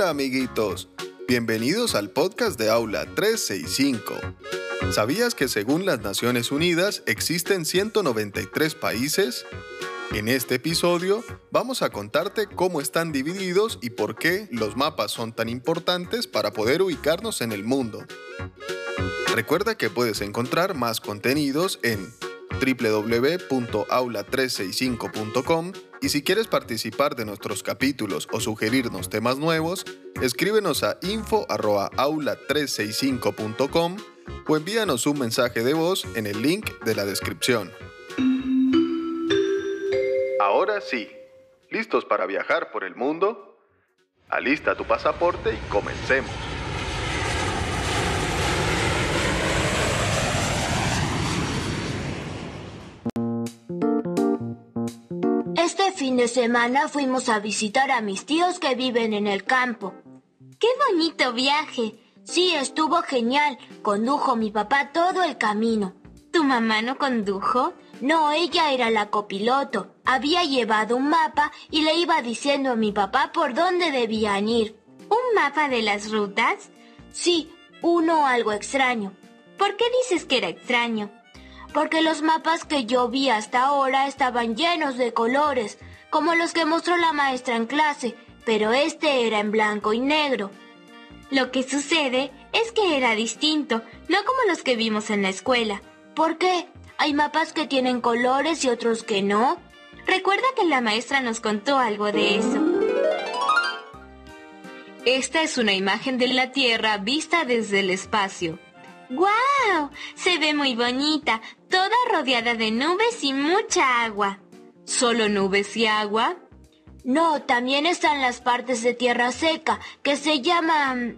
Hola amiguitos, bienvenidos al podcast de Aula 365. ¿Sabías que según las Naciones Unidas existen 193 países? En este episodio vamos a contarte cómo están divididos y por qué los mapas son tan importantes para poder ubicarnos en el mundo. Recuerda que puedes encontrar más contenidos en www.aula365.com y si quieres participar de nuestros capítulos o sugerirnos temas nuevos, escríbenos a info.aula365.com o envíanos un mensaje de voz en el link de la descripción. Ahora sí, ¿listos para viajar por el mundo? Alista tu pasaporte y comencemos. Fin de semana fuimos a visitar a mis tíos que viven en el campo. ¡Qué bonito viaje! Sí, estuvo genial. Condujo mi papá todo el camino. ¿Tu mamá no condujo? No, ella era la copiloto. Había llevado un mapa y le iba diciendo a mi papá por dónde debían ir. ¿Un mapa de las rutas? Sí, uno algo extraño. ¿Por qué dices que era extraño? Porque los mapas que yo vi hasta ahora estaban llenos de colores, como los que mostró la maestra en clase, pero este era en blanco y negro. Lo que sucede es que era distinto, no como los que vimos en la escuela. ¿Por qué? Hay mapas que tienen colores y otros que no. Recuerda que la maestra nos contó algo de eso. Esta es una imagen de la Tierra vista desde el espacio. ¡Guau! Se ve muy bonita, toda rodeada de nubes y mucha agua. ¿Solo nubes y agua? No, también están las partes de tierra seca, que se llaman...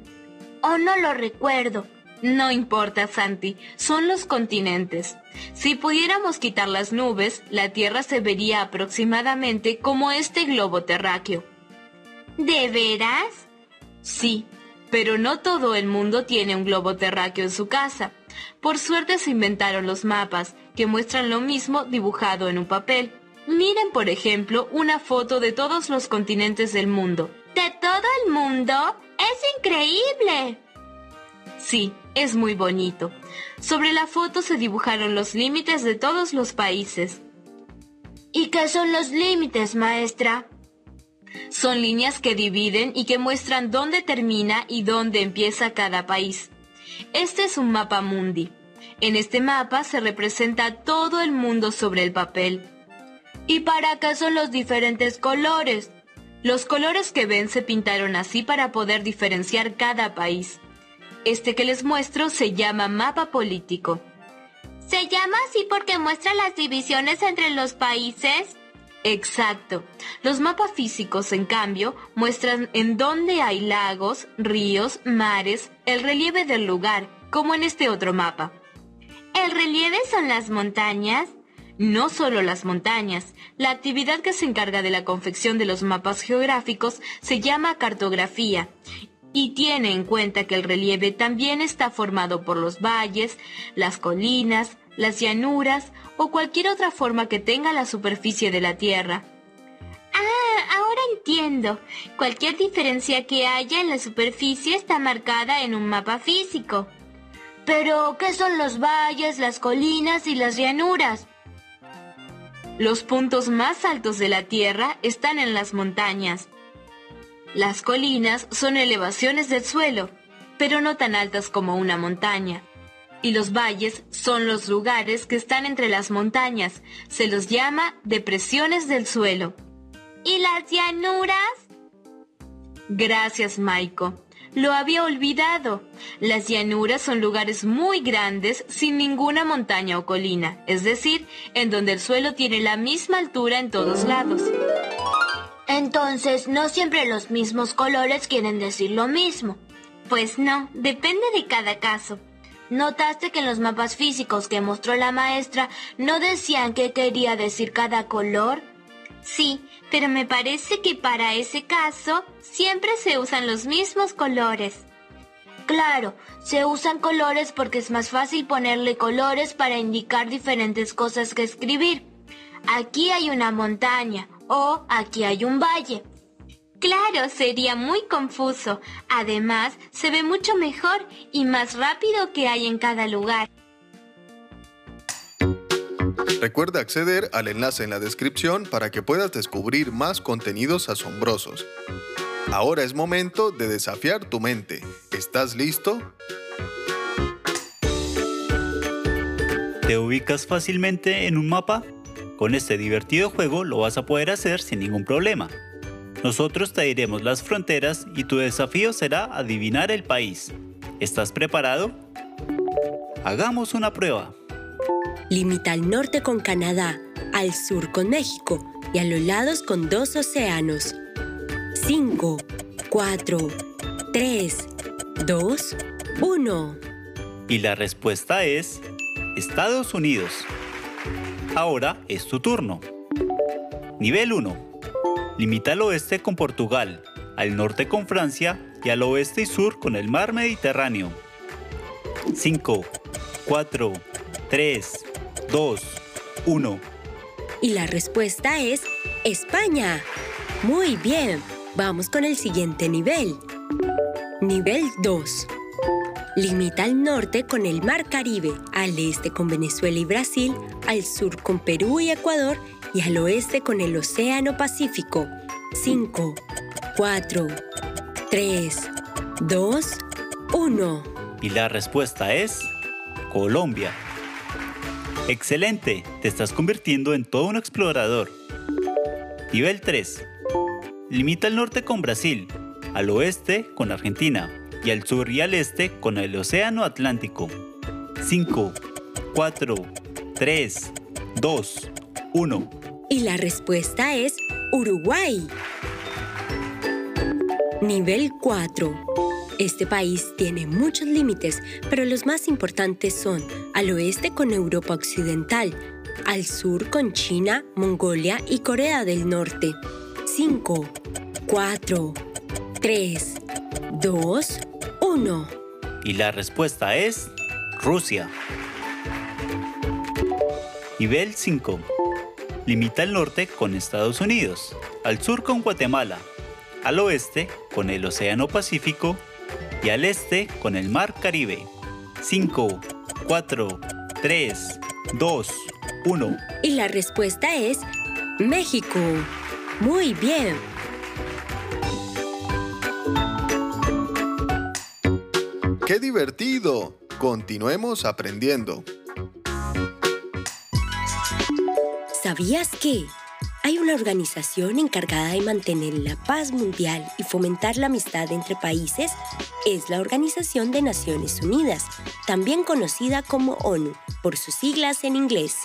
Oh, no lo recuerdo. No importa, Santi, son los continentes. Si pudiéramos quitar las nubes, la Tierra se vería aproximadamente como este globo terráqueo. ¿De veras? Sí, pero no todo el mundo tiene un globo terráqueo en su casa. Por suerte se inventaron los mapas, que muestran lo mismo dibujado en un papel. Miren, por ejemplo, una foto de todos los continentes del mundo. ¿De todo el mundo? ¡Es increíble! Sí, es muy bonito. Sobre la foto se dibujaron los límites de todos los países. ¿Y qué son los límites, maestra? Son líneas que dividen y que muestran dónde termina y dónde empieza cada país. Este es un mapa mundi. En este mapa se representa todo el mundo sobre el papel. ¿Y para qué son los diferentes colores? Los colores que ven se pintaron así para poder diferenciar cada país. Este que les muestro se llama mapa político. ¿Se llama así porque muestra las divisiones entre los países? Exacto. Los mapas físicos, en cambio, muestran en dónde hay lagos, ríos, mares, el relieve del lugar, como en este otro mapa. ¿El relieve son las montañas? No solo las montañas. La actividad que se encarga de la confección de los mapas geográficos se llama cartografía y tiene en cuenta que el relieve también está formado por los valles, las colinas, las llanuras o cualquier otra forma que tenga la superficie de la Tierra. Ah, ahora entiendo. Cualquier diferencia que haya en la superficie está marcada en un mapa físico. Pero, ¿qué son los valles, las colinas y las llanuras? Los puntos más altos de la Tierra están en las montañas. Las colinas son elevaciones del suelo, pero no tan altas como una montaña. Y los valles son los lugares que están entre las montañas. Se los llama depresiones del suelo. ¿Y las llanuras? Gracias, Maiko. Lo había olvidado. Las llanuras son lugares muy grandes sin ninguna montaña o colina, es decir, en donde el suelo tiene la misma altura en todos lados. Entonces, no siempre los mismos colores quieren decir lo mismo. Pues no, depende de cada caso. ¿Notaste que en los mapas físicos que mostró la maestra no decían qué quería decir cada color? Sí, pero me parece que para ese caso siempre se usan los mismos colores. Claro, se usan colores porque es más fácil ponerle colores para indicar diferentes cosas que escribir. Aquí hay una montaña o aquí hay un valle. Claro, sería muy confuso. Además, se ve mucho mejor y más rápido que hay en cada lugar. Recuerda acceder al enlace en la descripción para que puedas descubrir más contenidos asombrosos. Ahora es momento de desafiar tu mente. ¿Estás listo? ¿Te ubicas fácilmente en un mapa? Con este divertido juego lo vas a poder hacer sin ningún problema. Nosotros te diremos las fronteras y tu desafío será adivinar el país. ¿Estás preparado? Hagamos una prueba. Limita al norte con Canadá, al sur con México y a los lados con dos océanos. 5, 4, 3, 2, 1. Y la respuesta es Estados Unidos. Ahora es tu turno. Nivel 1. Limita al oeste con Portugal, al norte con Francia y al oeste y sur con el mar Mediterráneo. 5, 4, 3, 2, 1. Y la respuesta es España. Muy bien, vamos con el siguiente nivel. Nivel 2. Limita al norte con el Mar Caribe, al este con Venezuela y Brasil, al sur con Perú y Ecuador y al oeste con el Océano Pacífico. 5, 4, 3, 2, 1. Y la respuesta es Colombia. Excelente, te estás convirtiendo en todo un explorador. Nivel 3. Limita al norte con Brasil, al oeste con Argentina y al sur y al este con el Océano Atlántico. 5, 4, 3, 2, 1. Y la respuesta es Uruguay. Nivel 4. Este país tiene muchos límites, pero los más importantes son al oeste con Europa Occidental, al sur con China, Mongolia y Corea del Norte. 5, 4, 3, 2, 1. Y la respuesta es Rusia. Nivel 5. Limita al norte con Estados Unidos, al sur con Guatemala, al oeste con el Océano Pacífico y al este con el Mar Caribe. 5, 4, 3, 2, 1. Y la respuesta es México. Muy bien. ¡Qué divertido! Continuemos aprendiendo. ¿Sabías que hay una organización encargada de mantener la paz mundial y fomentar la amistad entre países? Es la Organización de Naciones Unidas, también conocida como ONU, por sus siglas en inglés.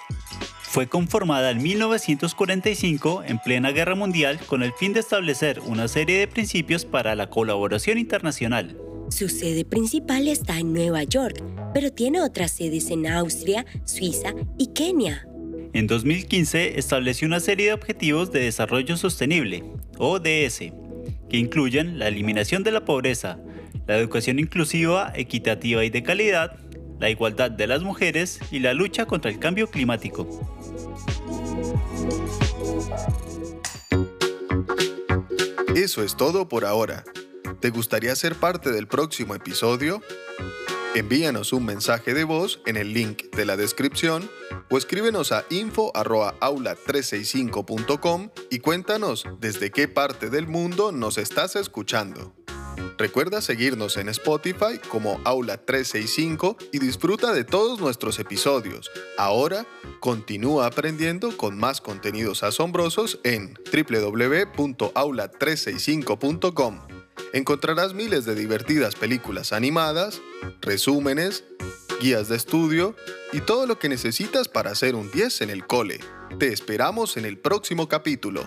Fue conformada en 1945 en plena guerra mundial con el fin de establecer una serie de principios para la colaboración internacional. Su sede principal está en Nueva York, pero tiene otras sedes en Austria, Suiza y Kenia. En 2015 estableció una serie de objetivos de desarrollo sostenible, ODS, que incluyen la eliminación de la pobreza, la educación inclusiva, equitativa y de calidad, la igualdad de las mujeres y la lucha contra el cambio climático. Eso es todo por ahora. ¿Te gustaría ser parte del próximo episodio? Envíanos un mensaje de voz en el link de la descripción o escríbenos a info@aula365.com y cuéntanos desde qué parte del mundo nos estás escuchando. Recuerda seguirnos en Spotify como Aula 365 y disfruta de todos nuestros episodios. Ahora, continúa aprendiendo con más contenidos asombrosos en www.aula365.com encontrarás miles de divertidas películas animadas, resúmenes, guías de estudio y todo lo que necesitas para hacer un 10 en el cole. Te esperamos en el próximo capítulo.